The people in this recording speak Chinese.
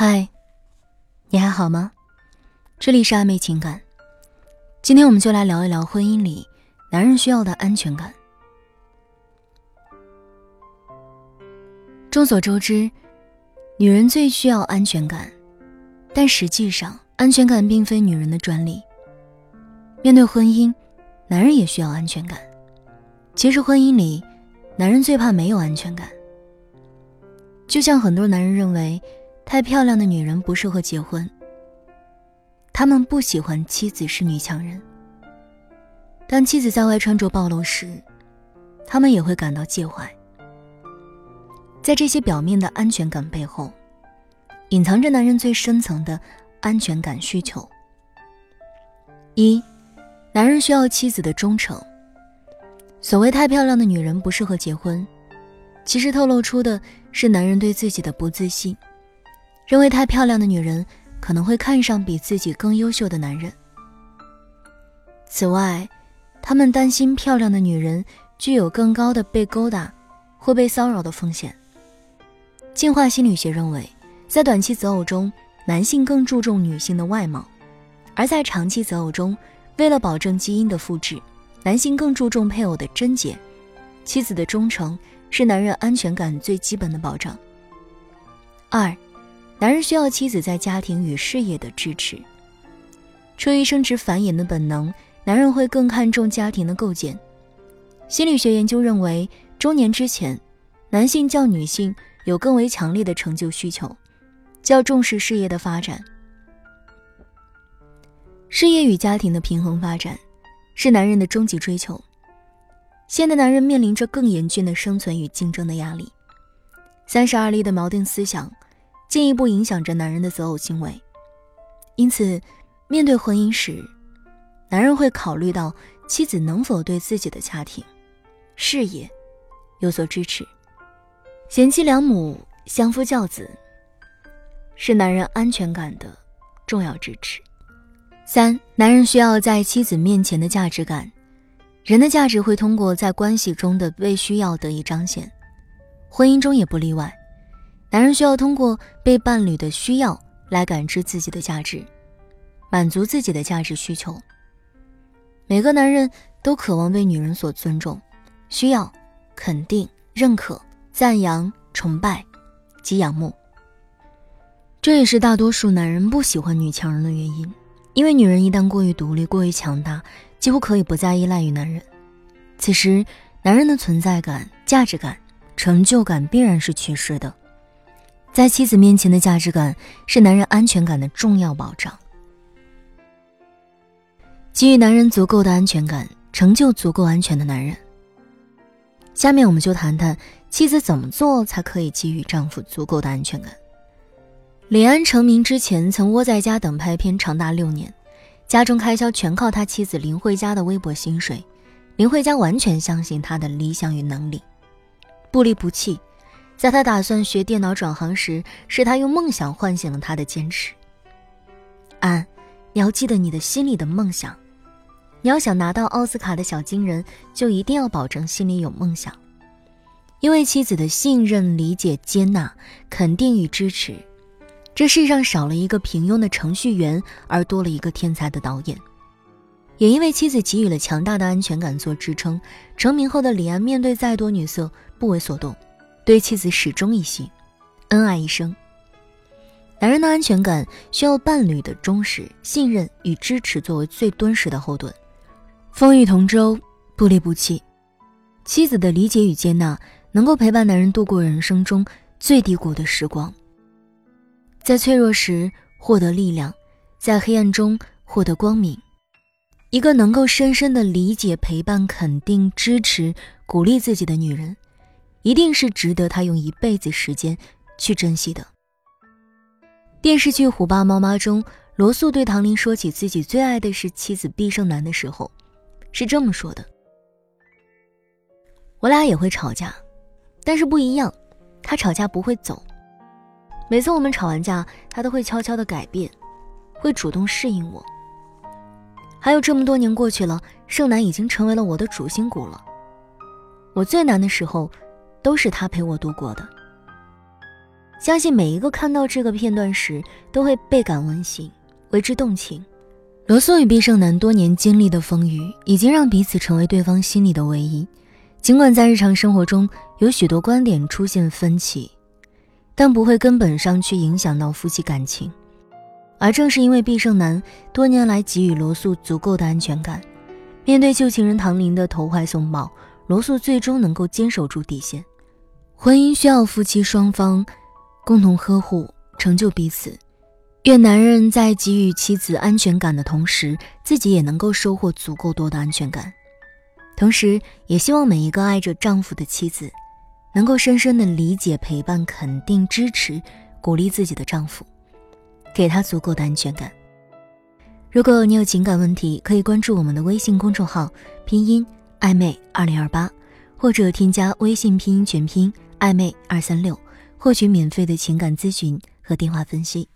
嗨，你还好吗？这里是暧昧情感，今天我们就来聊一聊婚姻里男人需要的安全感。众所周知，女人最需要安全感，但实际上，安全感并非女人的专利。面对婚姻，男人也需要安全感。其实，婚姻里，男人最怕没有安全感。就像很多男人认为。太漂亮的女人不适合结婚。他们不喜欢妻子是女强人。当妻子在外穿着暴露时，他们也会感到介怀。在这些表面的安全感背后，隐藏着男人最深层的安全感需求。一，男人需要妻子的忠诚。所谓太漂亮的女人不适合结婚，其实透露出的是男人对自己的不自信。认为太漂亮的女人可能会看上比自己更优秀的男人。此外，他们担心漂亮的女人具有更高的被勾搭或被骚扰的风险。进化心理学认为，在短期择偶中，男性更注重女性的外貌；而在长期择偶中，为了保证基因的复制，男性更注重配偶的贞洁。妻子的忠诚是男人安全感最基本的保障。二。男人需要妻子在家庭与事业的支持。出于生殖繁衍的本能，男人会更看重家庭的构建。心理学研究认为，中年之前，男性较女性有更为强烈的成就需求，较重视事业的发展。事业与家庭的平衡发展，是男人的终极追求。现代男人面临着更严峻的生存与竞争的压力，三十而立的锚定思想。进一步影响着男人的择偶行为，因此，面对婚姻时，男人会考虑到妻子能否对自己的家庭、事业有所支持。贤妻良母、相夫教子，是男人安全感的重要支持。三，男人需要在妻子面前的价值感。人的价值会通过在关系中的被需要得以彰显，婚姻中也不例外。男人需要通过被伴侣的需要来感知自己的价值，满足自己的价值需求。每个男人都渴望被女人所尊重，需要肯定、认可、赞扬、崇拜及仰慕。这也是大多数男人不喜欢女强人的原因，因为女人一旦过于独立、过于强大，几乎可以不再依赖于男人。此时，男人的存在感、价值感、成就感必然是缺失的。在妻子面前的价值感是男人安全感的重要保障。给予男人足够的安全感，成就足够安全的男人。下面我们就谈谈妻子怎么做才可以给予丈夫足够的安全感。李安成名之前曾窝在家等拍片长达六年，家中开销全靠他妻子林慧嘉的微薄薪水。林慧嘉完全相信他的理想与能力，不离不弃。在他打算学电脑转行时，是他用梦想唤醒了他的坚持。安，你要记得你的心里的梦想。你要想拿到奥斯卡的小金人，就一定要保证心里有梦想。因为妻子的信任、理解、接纳、肯定与支持，这世上少了一个平庸的程序员，而多了一个天才的导演。也因为妻子给予了强大的安全感做支撑，成名后的李安面对再多女色不为所动。对妻子始终一心，恩爱一生。男人的安全感需要伴侣的忠实、信任与支持作为最敦实的后盾，风雨同舟，不离不弃。妻子的理解与接纳，能够陪伴男人度过人生中最低谷的时光，在脆弱时获得力量，在黑暗中获得光明。一个能够深深的理解、陪伴、肯定、支持、鼓励自己的女人。一定是值得他用一辈子时间去珍惜的。电视剧《虎爸猫妈》中，罗素对唐林说起自己最爱的是妻子毕胜男的时候，是这么说的：“我俩也会吵架，但是不一样，他吵架不会走。每次我们吵完架，他都会悄悄的改变，会主动适应我。还有这么多年过去了，胜男已经成为了我的主心骨了。我最难的时候。”都是他陪我度过的。相信每一个看到这个片段时，都会倍感温馨，为之动情。罗素与毕胜男多年经历的风雨，已经让彼此成为对方心里的唯一。尽管在日常生活中有许多观点出现分歧，但不会根本上去影响到夫妻感情。而正是因为毕胜男多年来给予罗素足够的安全感，面对旧情人唐林的投怀送抱，罗素最终能够坚守住底线。婚姻需要夫妻双方共同呵护，成就彼此。愿男人在给予妻子安全感的同时，自己也能够收获足够多的安全感。同时，也希望每一个爱着丈夫的妻子，能够深深的理解、陪伴、肯定、支持、鼓励自己的丈夫，给他足够的安全感。如果你有情感问题，可以关注我们的微信公众号“拼音暧昧二零二八”，或者添加微信拼音全拼暧昧二三六，获取免费的情感咨询和电话分析。